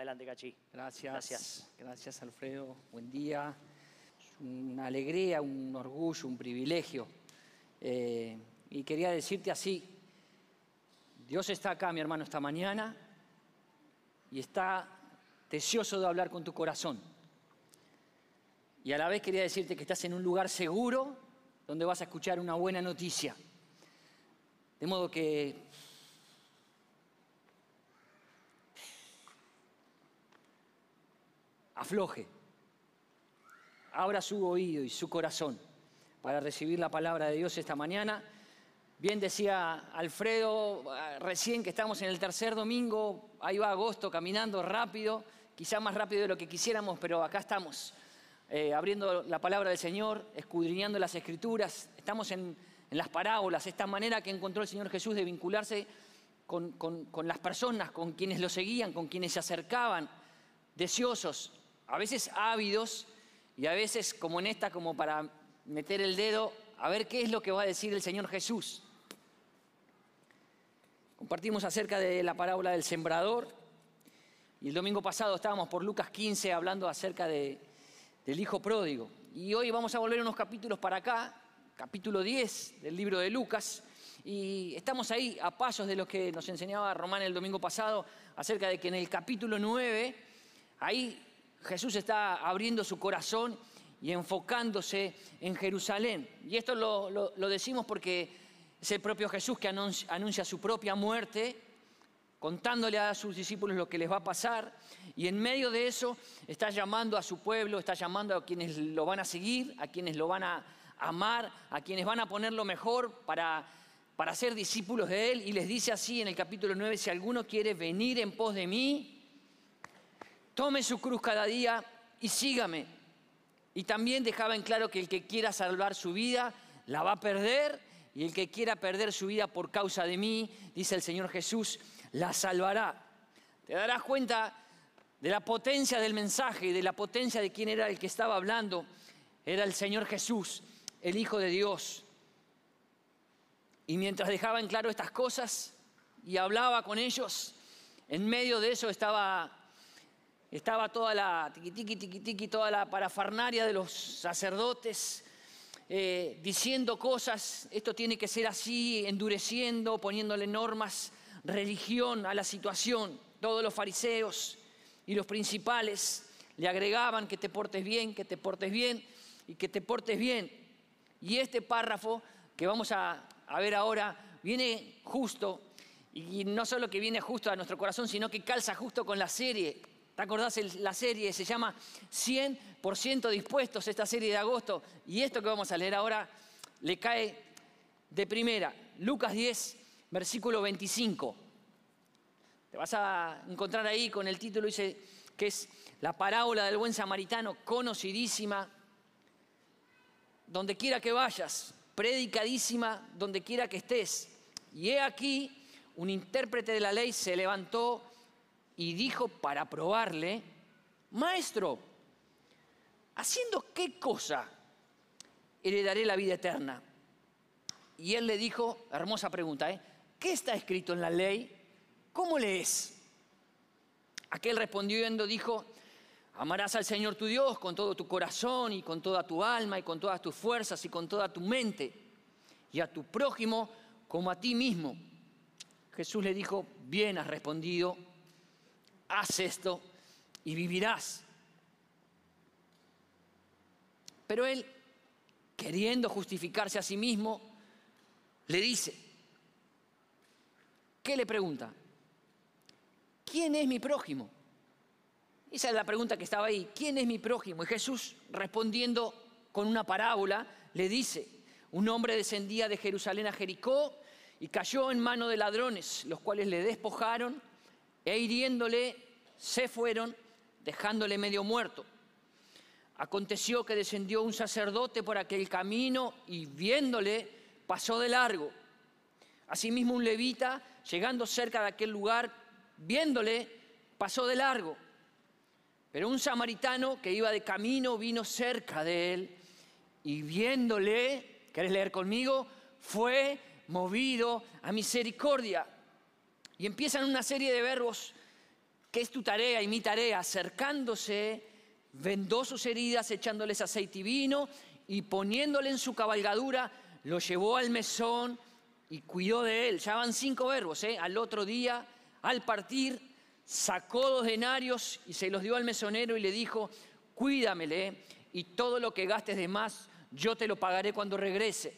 Adelante, Cachi. Gracias. Gracias. Gracias, Alfredo. Buen día. Es una alegría, un orgullo, un privilegio. Eh, y quería decirte así, Dios está acá, mi hermano, esta mañana y está deseoso de hablar con tu corazón. Y a la vez quería decirte que estás en un lugar seguro donde vas a escuchar una buena noticia. De modo que afloje, abra su oído y su corazón para recibir la palabra de Dios esta mañana. Bien decía Alfredo recién que estamos en el tercer domingo, ahí va agosto caminando rápido, quizá más rápido de lo que quisiéramos, pero acá estamos, eh, abriendo la palabra del Señor, escudriñando las escrituras, estamos en, las parábolas, esta manera que encontró el Señor Jesús de vincularse con, con las personas, con quienes lo seguían, con quienes se acercaban, deseosos, a veces ávidos y a veces como en esta, como para meter el dedo a ver qué es lo que va a decir el Señor Jesús. Compartimos acerca de la parábola del sembrador y el domingo pasado estábamos por Lucas 15 hablando acerca de, del hijo pródigo. Y hoy vamos a volver unos capítulos para acá, capítulo 10 del libro de Lucas. Y estamos ahí a pasos de lo que nos enseñaba Román el domingo pasado acerca de que en el capítulo 9, ahí Jesús está abriendo su corazón y enfocándose en Jerusalén. Y esto lo, decimos porque es el propio Jesús que anuncia su propia muerte, contándole a sus discípulos lo que les va a pasar. Y en medio de eso está llamando a su pueblo, está llamando a quienes lo van a seguir, a quienes lo van a amar, a quienes van a poner lo mejor para, para ser discípulos de Él. Y les dice así en el capítulo 9, si alguno quiere venir en pos de mí, tome su cruz cada día y sígame. Y también dejaba en claro que el que quiera salvar su vida, la va a perder y el que quiera perder su vida por causa de mí, dice el Señor Jesús, la salvará. Te darás cuenta de la potencia del mensaje y de la potencia de quién era el que estaba hablando. Era el Señor Jesús, el Hijo de Dios. Y mientras dejaba en claro estas cosas y hablaba con ellos, en medio de eso estaba, estaba toda la tiqui, tiqui, toda la parafarnaria de los sacerdotes, eh, diciendo cosas, esto tiene que ser así, endureciendo, poniéndole normas, religión a la situación. Todos los fariseos y los principales le agregaban que te portes bien, que te portes bien y que te portes bien. Y este párrafo que vamos a, a ver ahora viene justo, y no solo que viene justo a nuestro corazón, sino que calza justo con la serie ¿Te acordás? La serie se llama 100% dispuestos, esta serie de agosto. Y esto que vamos a leer ahora le cae de primera. Lucas 10, versículo 25. Te vas a encontrar ahí con el título, dice que es la parábola del buen samaritano, conocidísima, donde quiera que vayas, predicadísima, donde quiera que estés. Y he aquí, un intérprete de la ley se levantó y dijo para probarle, Maestro, ¿haciendo qué cosa heredaré la vida eterna? Y él le dijo, hermosa pregunta, ¿eh? ¿qué está escrito en la ley? ¿Cómo lees? Aquel respondiendo dijo, amarás al Señor tu Dios con todo tu corazón y con toda tu alma y con todas tus fuerzas y con toda tu mente y a tu prójimo como a ti mismo. Jesús le dijo, bien has respondido, haz esto y vivirás. Pero él, queriendo justificarse a sí mismo, le dice, ¿qué le pregunta? ¿Quién es mi prójimo? Esa es la pregunta que estaba ahí. ¿Quién es mi prójimo? Y Jesús, respondiendo con una parábola, le dice, un hombre descendía de Jerusalén a Jericó y cayó en mano de ladrones, los cuales le despojaron e hiriéndole se fueron dejándole medio muerto. Aconteció que descendió un sacerdote por aquel camino y viéndole pasó de largo. Asimismo un levita, llegando cerca de aquel lugar, viéndole, pasó de largo. Pero un samaritano que iba de camino vino cerca de él y viéndole, ¿querés leer conmigo? Fue movido a misericordia. Y empiezan una serie de verbos ¿Qué es tu tarea y mi tarea? Acercándose, vendó sus heridas, echándoles aceite y vino y poniéndole en su cabalgadura, lo llevó al mesón y cuidó de él. Ya van cinco verbos, ¿eh? Al otro día, al partir, sacó dos denarios y se los dio al mesonero y le dijo, cuídamele y todo lo que gastes de más, yo te lo pagaré cuando regrese.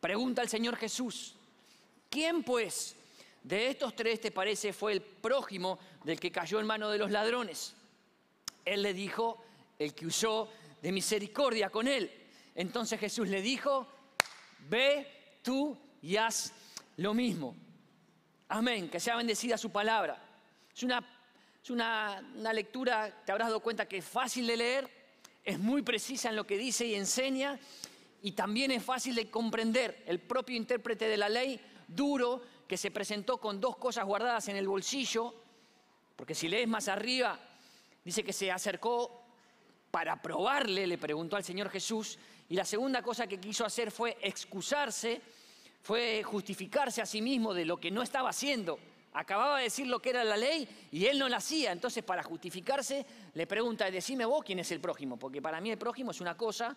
Pregunta al Señor Jesús, ¿quién pues de estos tres te parece fue el prójimo del que cayó en mano de los ladrones? Él le dijo, el que usó de misericordia con él. Entonces Jesús le dijo, ve tú y haz lo mismo. Amén, que sea bendecida su palabra. Es una, es una, una lectura, te habrás dado cuenta que es fácil de leer, es muy precisa en lo que dice y enseña, y también es fácil de comprender. El propio intérprete de la ley, duro, que se presentó con dos cosas guardadas en el bolsillo, porque si lees más arriba, dice que se acercó para probarle, le preguntó al Señor Jesús, y la segunda cosa que quiso hacer fue excusarse, fue justificarse a sí mismo de lo que no estaba haciendo. Acababa de decir lo que era la ley y él no la hacía. Entonces, para justificarse, le pregunta, decime vos quién es el prójimo, porque para mí el prójimo es una cosa,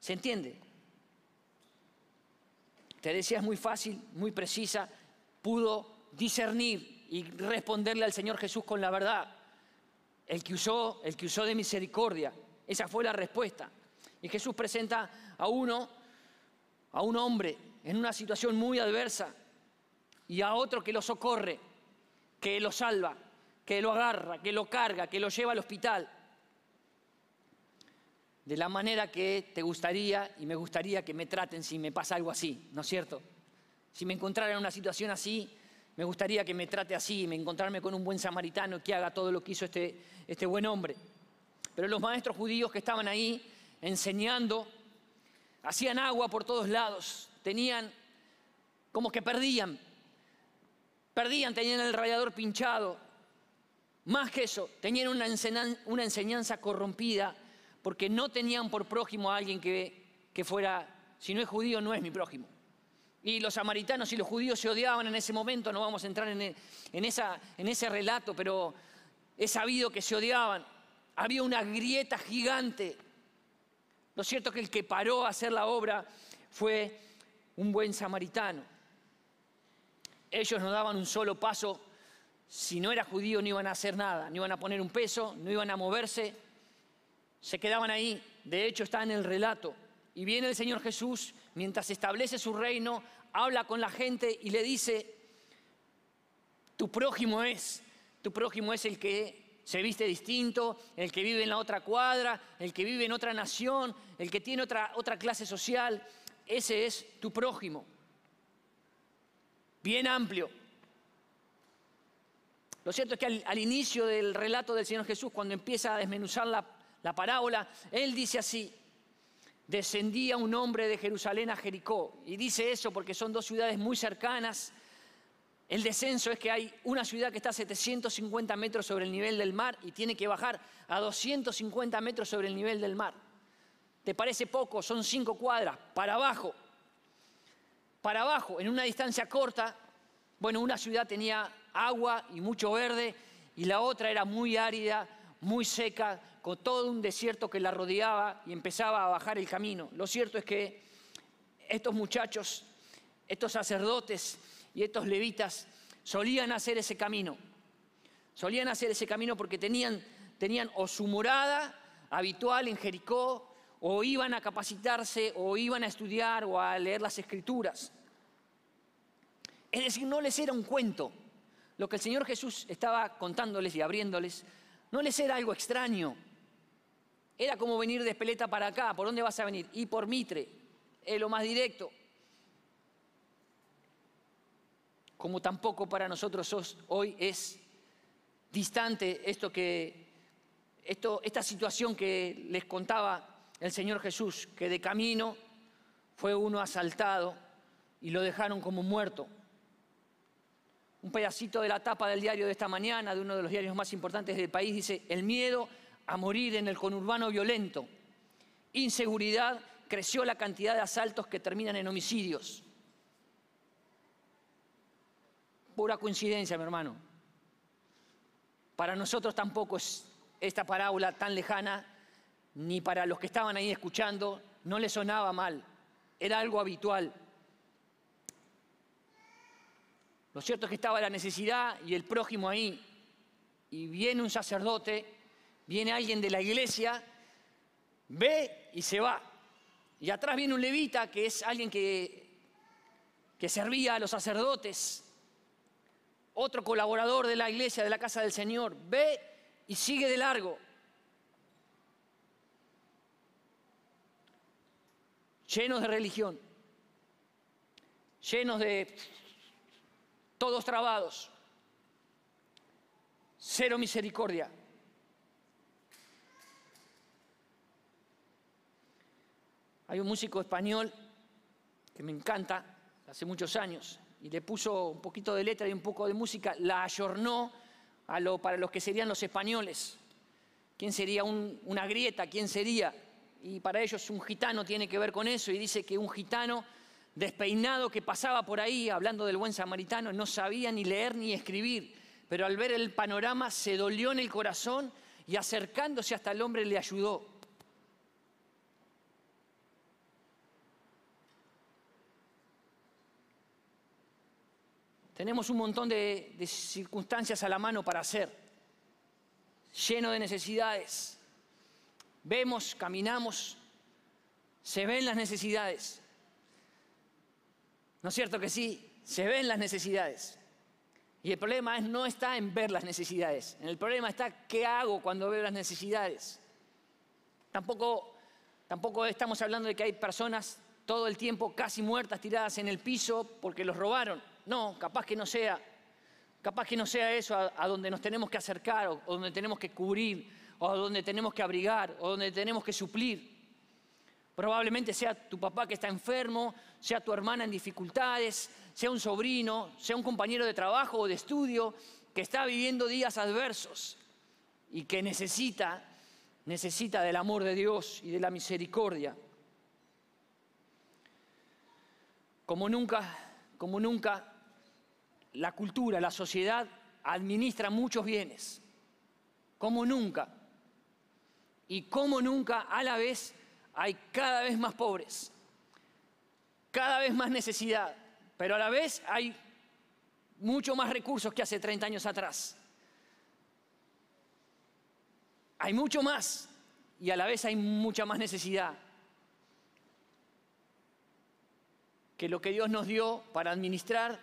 ¿se entiende? Te decía, es muy fácil, muy precisa, pudo discernir y responderle al Señor Jesús con la verdad el que usó, el que usó de misericordia. Esa fue la respuesta. Y Jesús presenta a uno, a un hombre en una situación muy adversa y a otro que lo socorre, que lo salva, que lo agarra, que lo carga, que lo lleva al hospital. De la manera que te gustaría y me gustaría que me traten si me pasa algo así, ¿no es cierto? Si me encontrara en una situación así, me gustaría que me trate así, me encontrarme con un buen samaritano que haga todo lo que hizo este, este buen hombre. Pero los maestros judíos que estaban ahí enseñando, hacían agua por todos lados, tenían como que perdían, perdían, tenían el radiador pinchado. Más que eso, tenían una enseñanza, una enseñanza corrompida porque no tenían por prójimo a alguien que, que fuera, si no es judío, no es mi prójimo y los samaritanos y los judíos se odiaban en ese momento, no vamos a entrar en, esa, en ese relato, pero he sabido que se odiaban. Había una grieta gigante. Lo cierto es que el que paró a hacer la obra fue un buen samaritano. Ellos no daban un solo paso. Si no era judío no iban a hacer nada, no iban a poner un peso, no iban a moverse. Se quedaban ahí. De hecho está en el relato. Y viene el Señor Jesús mientras establece su reino, habla con la gente y le dice, tu prójimo es, tu prójimo es el que se viste distinto, el que vive en la otra cuadra, el que vive en otra nación, el que tiene otra, otra clase social, ese es tu prójimo. Bien amplio. Lo cierto es que al, inicio del relato del Señor Jesús, cuando empieza a desmenuzar la, la parábola, Él dice así, descendía un hombre de Jerusalén a Jericó. Y dice eso porque son dos ciudades muy cercanas. El descenso es que hay una ciudad que está a 750 metros sobre el nivel del mar y tiene que bajar a 250 metros sobre el nivel del mar. ¿Te parece poco? Son cinco cuadras. Para abajo. Para abajo, en una distancia corta, bueno, una ciudad tenía agua y mucho verde y la otra era muy árida, muy seca, con todo un desierto que la rodeaba y empezaba a bajar el camino. Lo cierto es que estos muchachos, estos sacerdotes y estos levitas solían hacer ese camino. Solían hacer ese camino porque tenían, tenían o su morada habitual en Jericó, o iban a capacitarse, o iban a estudiar, o a leer las escrituras. Es decir, no les era un cuento. Lo que el Señor Jesús estaba contándoles y abriéndoles, no les era algo extraño. Era como venir de Espeleta para acá. ¿Por dónde vas a venir? Y por Mitre. Es lo más directo. Como tampoco para nosotros hoy es distante esto que, esto, esta situación que les contaba el Señor Jesús, que de camino fue uno asaltado y lo dejaron como muerto. Un pedacito de la tapa del diario de esta mañana, de uno de los diarios más importantes del país, dice, el miedo a morir en el conurbano violento. Inseguridad, creció la cantidad de asaltos que terminan en homicidios. Pura coincidencia, mi hermano. Para nosotros tampoco es esta parábola tan lejana, ni para los que estaban ahí escuchando, no le sonaba mal, era algo habitual. Lo cierto es que estaba la necesidad y el prójimo ahí, y viene un sacerdote, viene alguien de la iglesia, ve y se va. Y atrás viene un levita, que es alguien que, que servía a los sacerdotes, otro colaborador de la iglesia, de la casa del Señor, ve y sigue de largo. Llenos de religión, llenos de todos trabados, cero misericordia. Hay un músico español que me encanta, hace muchos años, y le puso un poquito de letra y un poco de música, la ayornó a lo, para los que serían los españoles. ¿Quién sería una grieta? ¿Quién sería? Y para ellos un gitano tiene que ver con eso y dice que un gitano despeinado que pasaba por ahí, hablando del buen samaritano, no sabía ni leer ni escribir, pero al ver el panorama se dolió en el corazón y acercándose hasta el hombre le ayudó. Tenemos un montón de, circunstancias a la mano para hacer, lleno de necesidades. Vemos, caminamos, se ven las necesidades. ¿No es cierto que sí? Se ven las necesidades. Y el problema es, no está en ver las necesidades. El problema está qué hago cuando veo las necesidades. Tampoco, tampoco estamos hablando de que hay personas todo el tiempo casi muertas tiradas en el piso porque los robaron. No, capaz que no sea, capaz que no sea eso a, donde nos tenemos que acercar o, donde tenemos que cubrir o donde tenemos que abrigar o donde tenemos que suplir. Probablemente sea tu papá que está enfermo, sea tu hermana en dificultades, sea un sobrino, sea un compañero de trabajo o de estudio que está viviendo días adversos y que necesita, necesita del amor de Dios y de la misericordia. Como nunca, como nunca la cultura, la sociedad administra muchos bienes, como nunca. Y como nunca a la vez hay cada vez más pobres, cada vez más necesidad, pero a la vez hay mucho más recursos que hace 30 años atrás. Hay mucho más y a la vez hay mucha más necesidad que lo que Dios nos dio para administrar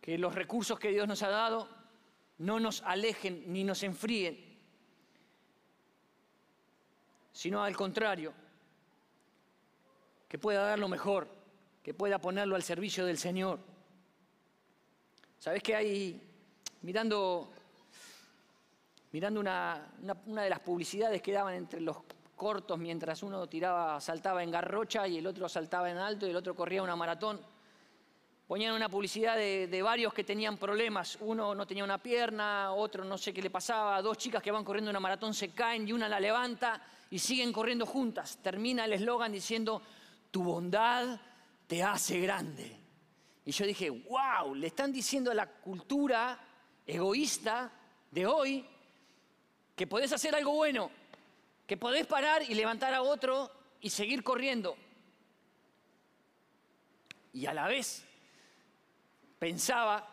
que los recursos que Dios nos ha dado no nos alejen ni nos enfríen, sino al contrario, que pueda dar lo mejor, que pueda ponerlo al servicio del Señor. ¿Sabes que hay, mirando, mirando una, una de las publicidades que daban entre los cortos mientras uno tiraba, saltaba en garrocha y el otro saltaba en alto y el otro corría una maratón? Ponían una publicidad de, varios que tenían problemas. Uno no tenía una pierna, otro no sé qué le pasaba. Dos chicas que van corriendo una maratón se caen y una la levanta y siguen corriendo juntas. Termina el eslogan diciendo, tu bondad te hace grande. Y yo dije, wow, le están diciendo a la cultura egoísta de hoy que podés hacer algo bueno, que podés parar y levantar a otro y seguir corriendo. Y a la vez pensaba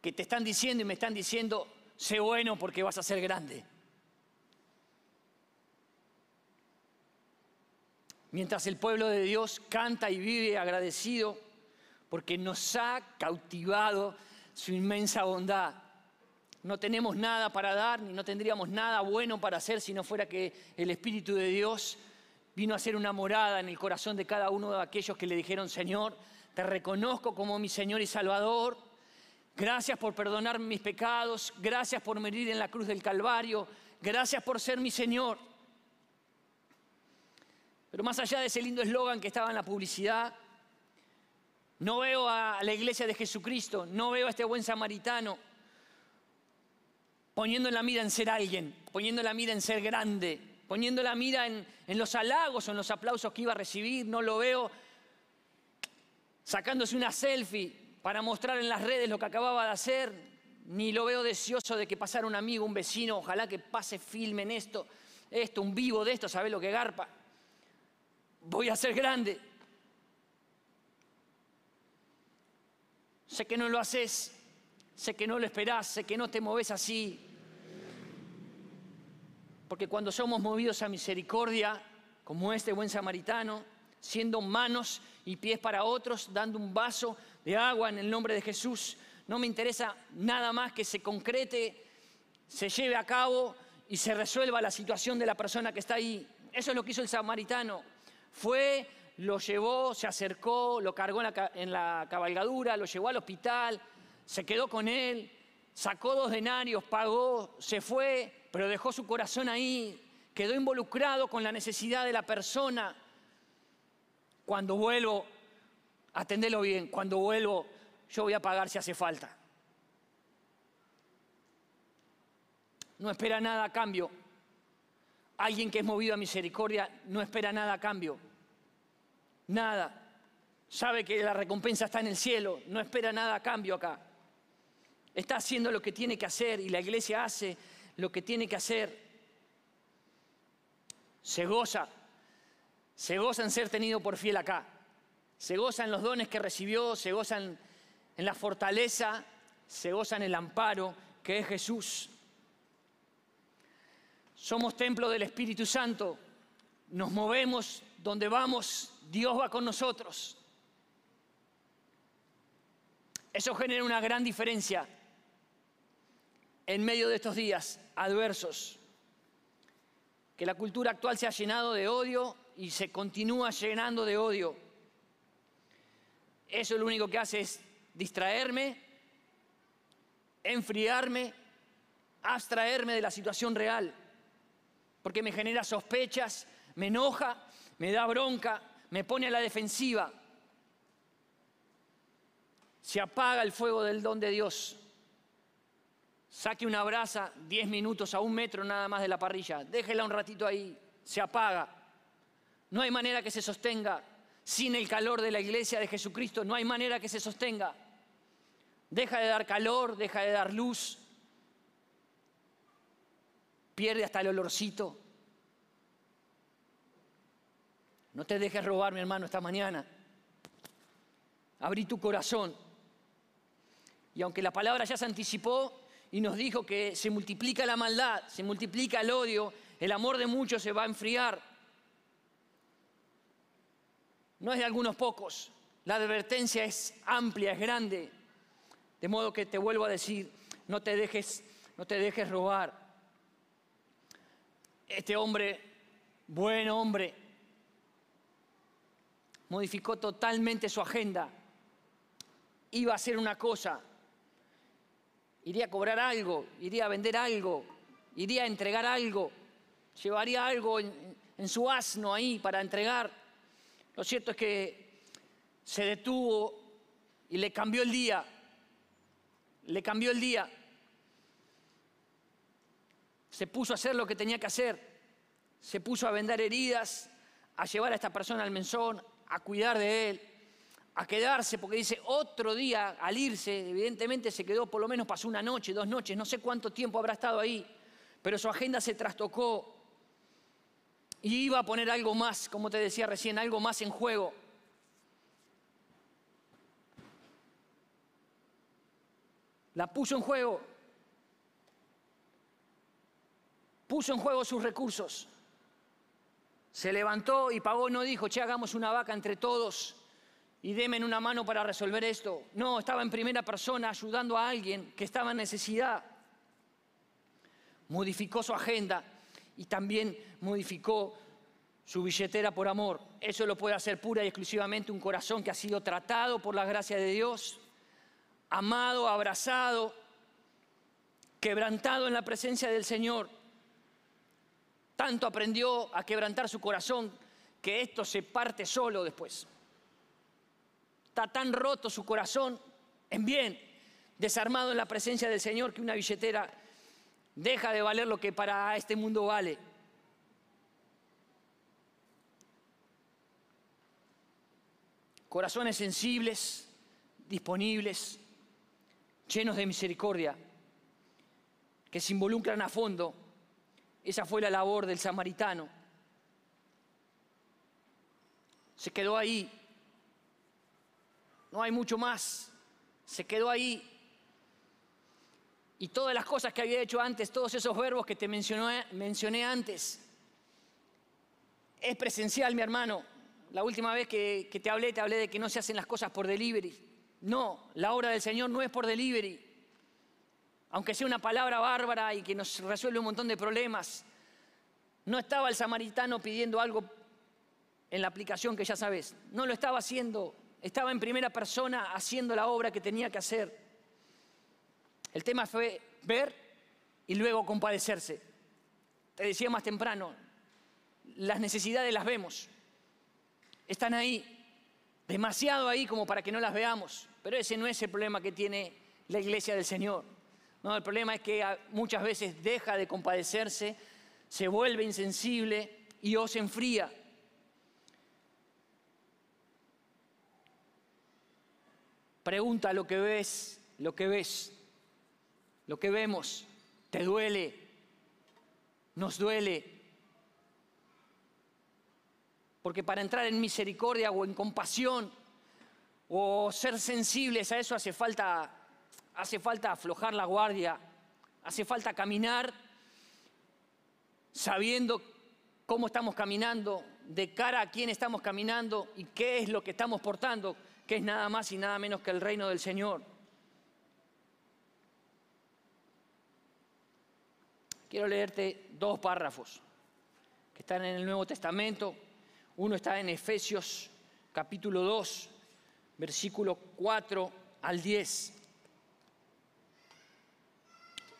que te están diciendo y me están diciendo, sé bueno porque vas a ser grande. Mientras el pueblo de Dios canta y vive agradecido porque nos ha cautivado su inmensa bondad. No tenemos nada para dar ni no tendríamos nada bueno para hacer si no fuera que el Espíritu de Dios vino a ser una morada en el corazón de cada uno de aquellos que le dijeron, Señor, te reconozco como mi Señor y Salvador. Gracias por perdonar mis pecados. Gracias por morir en la cruz del Calvario. Gracias por ser mi Señor. Pero más allá de ese lindo eslogan que estaba en la publicidad, no veo a la iglesia de Jesucristo, no veo a este buen samaritano poniendo la mira en ser alguien, poniendo la mira en ser grande, poniendo la mira en, en los halagos o en los aplausos que iba a recibir. No lo veo sacándose una selfie para mostrar en las redes lo que acababa de hacer. ni lo veo deseoso de que pasara un amigo, un vecino, ojalá que pase, filmen esto, esto, un vivo de esto, ¿sabes lo que garpa? Voy a ser grande. Sé que no lo haces, sé que no lo esperás, sé que no te moves así. Porque cuando somos movidos a misericordia, como este buen samaritano, siendo manos y pies para otros, dando un vaso de agua en el nombre de Jesús, no me interesa nada más que se concrete, se lleve a cabo y se resuelva la situación de la persona que está ahí. Eso es lo que hizo el samaritano. Fue, lo llevó, se acercó, lo cargó en la, la cabalgadura, lo llevó al hospital, se quedó con él, sacó dos denarios, pagó, se fue, pero dejó su corazón ahí, quedó involucrado con la necesidad de la persona. Cuando vuelvo, atendelo bien, cuando vuelvo, yo voy a pagar si hace falta. No espera nada a cambio. Alguien que es movido a misericordia no espera nada a cambio. Nada. Sabe que la recompensa está en el cielo, no espera nada a cambio acá. Está haciendo lo que tiene que hacer y la iglesia hace lo que tiene que hacer. Se goza, se goza en ser tenido por fiel acá. Se goza en los dones que recibió, se goza en en la fortaleza, se goza en el amparo que es Jesús. Somos templo del Espíritu Santo, nos movemos donde vamos, Dios va con nosotros. Eso genera una gran diferencia en medio de estos días adversos. Que la cultura actual se ha llenado de odio y se continúa llenando de odio. Eso lo único que hace es distraerme, enfriarme, abstraerme de la situación real, porque me genera sospechas, me enoja, me da bronca, me pone a la defensiva. Se apaga el fuego del don de Dios. Saque una brasa 10 minutos a un metro nada más de la parrilla, déjela un ratito ahí, se apaga. No hay manera que se sostenga sin el calor de la iglesia de Jesucristo, no hay manera que se sostenga. Deja de dar calor, deja de dar luz, pierde hasta el olorcito. No te dejes robar, mi hermano, esta mañana. Abrí tu corazón. Y aunque la palabra ya se anticipó y nos dijo que se multiplica la maldad, se multiplica el odio, el amor de muchos se va a enfriar. No es de algunos pocos. La advertencia es amplia, es grande. De modo que te vuelvo a decir, no te dejes, no te dejes robar. Este hombre, buen hombre, modificó totalmente su agenda. Iba a hacer una cosa, iría a cobrar algo, iría a vender algo, iría a entregar algo, llevaría algo en, en su asno ahí para entregar. Lo cierto es que se detuvo y le cambió el día le cambió el día. Se puso a hacer lo que tenía que hacer. Se puso a vender heridas, a llevar a esta persona al menzón, a cuidar de él, a quedarse, porque dice, otro día al irse, evidentemente se quedó, por lo menos pasó una noche, dos noches, no sé cuánto tiempo habrá estado ahí, pero su agenda se trastocó y iba a poner algo más, como te decía recién, algo más en juego. La puso en juego. Puso en juego sus recursos. Se levantó y pagó, no dijo, che, hagamos una vaca entre todos y denme una mano para resolver esto. No, estaba en primera persona ayudando a alguien que estaba en necesidad. Modificó su agenda y también modificó su billetera por amor. Eso lo puede hacer pura y exclusivamente un corazón que ha sido tratado por la gracia de Dios amado, abrazado, quebrantado en la presencia del Señor. Tanto aprendió a quebrantar su corazón que esto se parte solo después. Está tan roto su corazón en bien, desarmado en la presencia del Señor, que una billetera deja de valer lo que para este mundo vale. Corazones sensibles, disponibles, llenos de misericordia, que se involucran a fondo. Esa fue la labor del samaritano. Se quedó ahí. No hay mucho más. Se quedó ahí. Y todas las cosas que había hecho antes, todos esos verbos que te mencioné, antes, es presencial, mi hermano. La última vez que, que te hablé, te hablé de que no se hacen las cosas por delivery. No, la obra del Señor no es por delivery. Aunque sea una palabra bárbara y que nos resuelve un montón de problemas, no estaba el samaritano pidiendo algo en la aplicación que ya sabes. No lo estaba haciendo, estaba en primera persona haciendo la obra que tenía que hacer. El tema fue ver y luego compadecerse. Te decía más temprano, las necesidades las vemos. Están ahí, demasiado ahí como para que no las veamos. Pero ese no es el problema que tiene la iglesia del Señor. No, el problema es que muchas veces deja de compadecerse, se vuelve insensible y o se enfría. Pregunta lo que ves, lo que ves, lo que vemos, ¿te duele? ¿Nos duele? Porque para entrar en misericordia o en compasión o ser sensibles a eso hace falta, hace falta aflojar la guardia, hace falta caminar sabiendo cómo estamos caminando, de cara a quién estamos caminando y qué es lo que estamos portando que es nada más y nada menos que el reino del Señor. Quiero leerte dos párrafos que están en el Nuevo Testamento. Uno está en Efesios capítulo 2, versículo 4 al 10.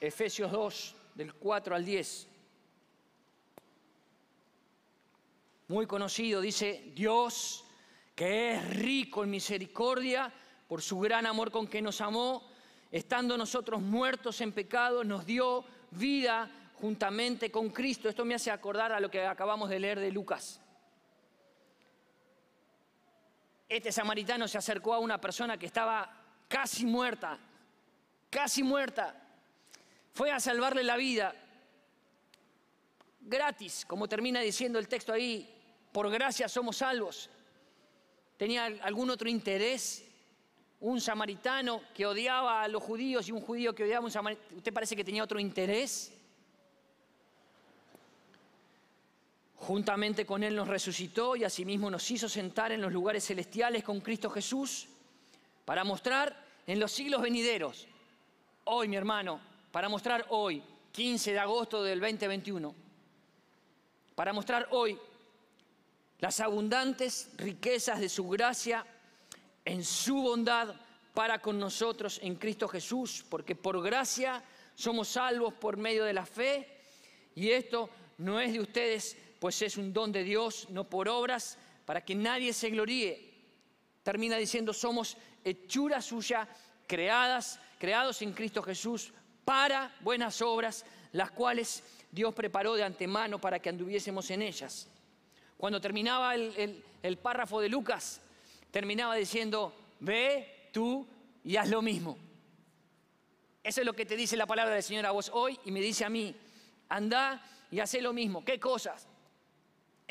Efesios 2, del 4 al 10. Muy conocido, dice, Dios que es rico en misericordia por su gran amor con que nos amó, estando nosotros muertos en pecado, nos dio vida juntamente con Cristo. Esto me hace acordar a lo que acabamos de leer de Lucas. Este samaritano se acercó a una persona que estaba casi muerta, casi muerta. Fue a salvarle la vida, gratis, como termina diciendo el texto ahí, por gracia somos salvos tenía algún otro interés, un samaritano que odiaba a los judíos y un judío que odiaba a un samaritano, ¿usted parece que tenía otro interés? Juntamente con Él nos resucitó y asimismo nos hizo sentar en los lugares celestiales con Cristo Jesús para mostrar en los siglos venideros, hoy mi hermano, para mostrar hoy, 15 de agosto del 2021, para mostrar hoy las abundantes riquezas de su gracia en su bondad para con nosotros en Cristo Jesús, porque por gracia somos salvos por medio de la fe, y esto no es de ustedes, pues es un don de Dios, no por obras, para que nadie se gloríe. Termina diciendo, somos hechura suya, creadas, creados en Cristo Jesús para buenas obras, las cuales Dios preparó de antemano para que anduviésemos en ellas. Cuando terminaba el, párrafo de Lucas, terminaba diciendo, ve tú y haz lo mismo. Eso es lo que te dice la palabra del Señor a vos hoy y me dice a mí, anda y haz lo mismo. ¿Qué cosas?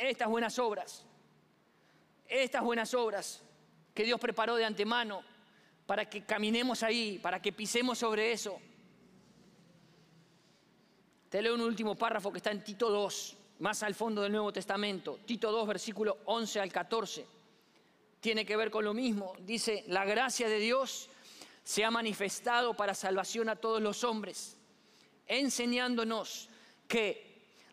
Estas buenas obras. Estas buenas obras que Dios preparó de antemano para que caminemos ahí, para que pisemos sobre eso. Te leo un último párrafo que está en Tito 2 más al fondo del Nuevo Testamento, Tito 2, versículo 11 al 14, tiene que ver con lo mismo. Dice, la gracia de Dios se ha manifestado para salvación a todos los hombres, enseñándonos que,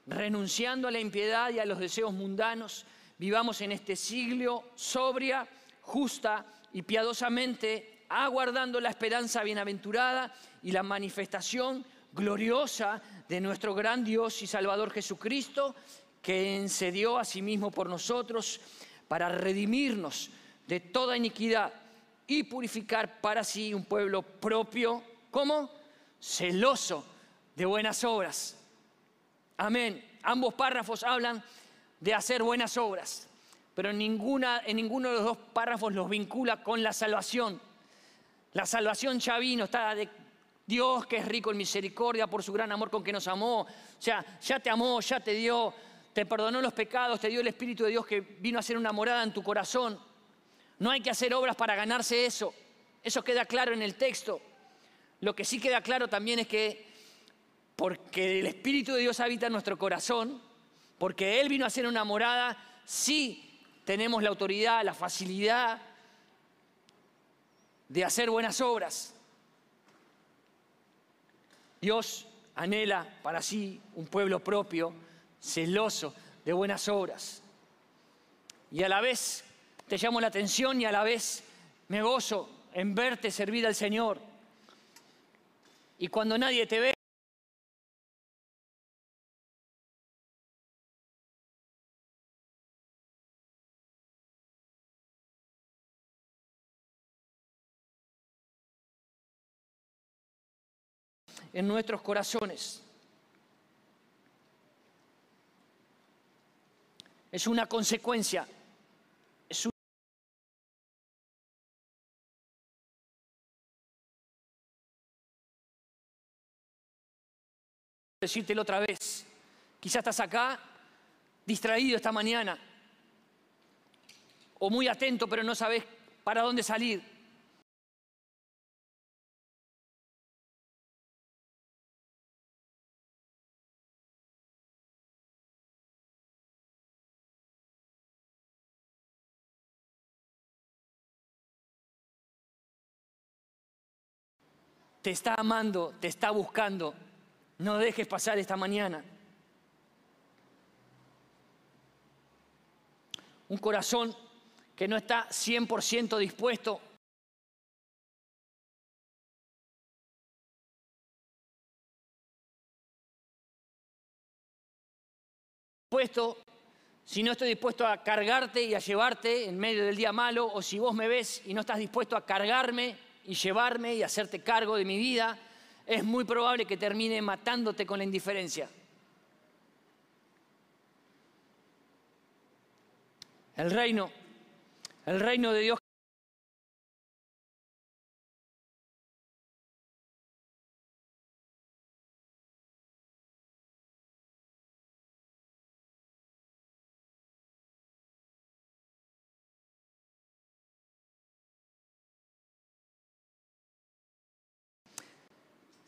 renunciando a la impiedad y a los deseos mundanos, vivamos en este siglo sobria, justa y piadosamente, aguardando la esperanza bienaventurada y la manifestación gloriosa de nuestro gran Dios y Salvador Jesucristo, que se a sí mismo por nosotros para redimirnos de toda iniquidad y purificar para sí un pueblo propio, como celoso de buenas obras. Amén. Ambos párrafos hablan de hacer buenas obras, pero en, ninguna, en ninguno de los dos párrafos los vincula con la salvación. La salvación ya vino, está Dios que es rico en misericordia por su gran amor con que nos amó. O sea, ya te amó, ya te dio, te perdonó los pecados, te dio el Espíritu de Dios que vino a ser una morada en tu corazón. No hay que hacer obras para ganarse eso. Eso queda claro en el texto. Lo que sí queda claro también es que porque el Espíritu de Dios habita en nuestro corazón, porque Él vino a ser una morada, sí tenemos la autoridad, la facilidad de hacer buenas obras. Dios anhela para sí un pueblo propio, celoso de buenas obras. Y a la vez te llamo la atención y a la vez me gozo en verte servir al Señor. Y cuando nadie te ve, en nuestros corazones. Es una consecuencia. Es. Decírtelo otra vez. Quizás estás acá distraído esta mañana o muy atento pero no sabes para dónde salir. Te está amando, te está buscando. No dejes pasar esta mañana. Un corazón que no está 100% dispuesto dispuesto, si no estoy dispuesto a cargarte y a llevarte en medio del día malo, o si vos me ves y no estás dispuesto a cargarme y llevarme y hacerte cargo de mi vida, es muy probable que termine matándote con la indiferencia. El reino, el reino de Dios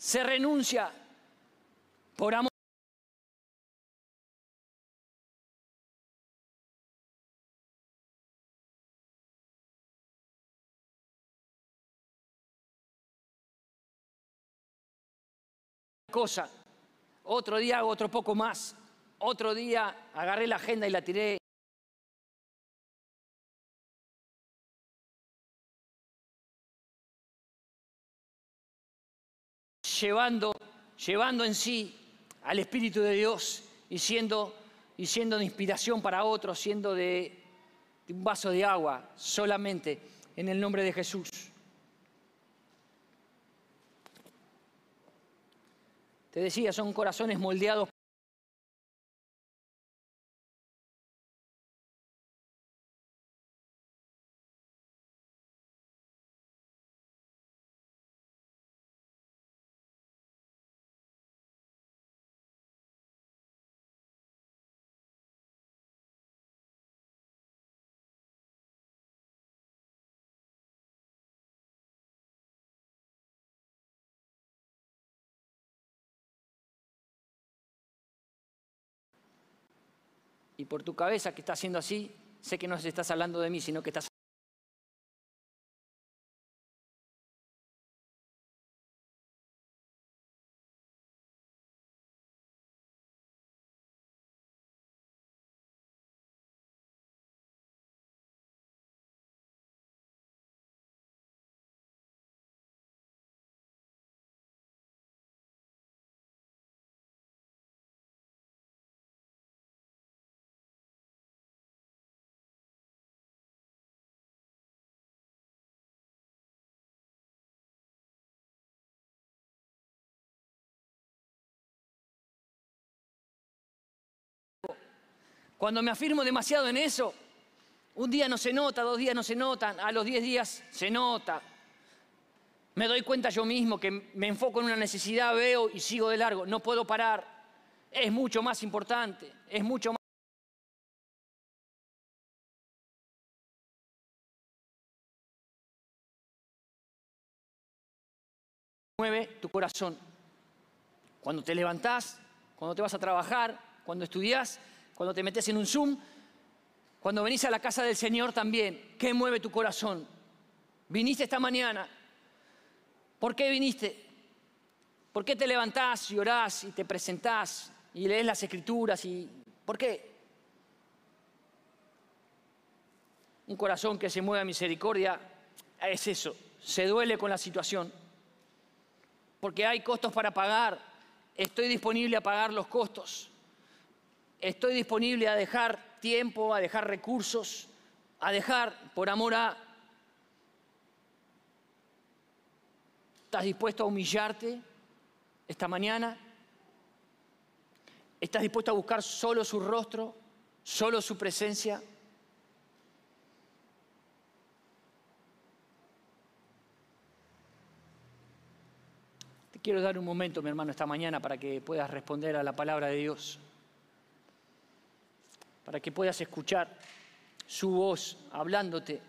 se renuncia por amor. cosa. Otro día hago otro poco más. Otro día agarré la agenda y la tiré llevando, llevando en sí al Espíritu de Dios y siendo, y siendo de inspiración para otros, siendo de, de un vaso de agua solamente en el nombre de Jesús. Te decía, son corazones moldeados y por tu cabeza que está haciendo así, sé que no estás hablando de mí, sino que estás Cuando me afirmo demasiado en eso, un día no se nota, dos días no se notan, a los diez días se nota. Me doy cuenta yo mismo que me enfoco en una necesidad, veo y sigo de largo. No puedo parar. Es mucho más importante, es mucho más... mueve tu corazón. Cuando te levantás, cuando te vas a trabajar, cuando estudias, cuando te metes en un Zoom, cuando venís a la casa del Señor también, ¿qué mueve tu corazón? Viniste esta mañana. ¿Por qué viniste? ¿Por qué te levantás y orás y te presentás y lees las escrituras? Y... ¿Por qué? Un corazón que se mueve a misericordia es eso, se duele con la situación. Porque hay costos para pagar, estoy disponible a pagar los costos. Estoy disponible a dejar tiempo, a dejar recursos, a dejar por amor a... ¿Estás dispuesto a humillarte esta mañana? ¿Estás dispuesto a buscar solo su rostro, solo su presencia? Te quiero dar un momento, mi hermano, esta mañana para que puedas responder a la palabra de Dios para que puedas escuchar su voz hablándote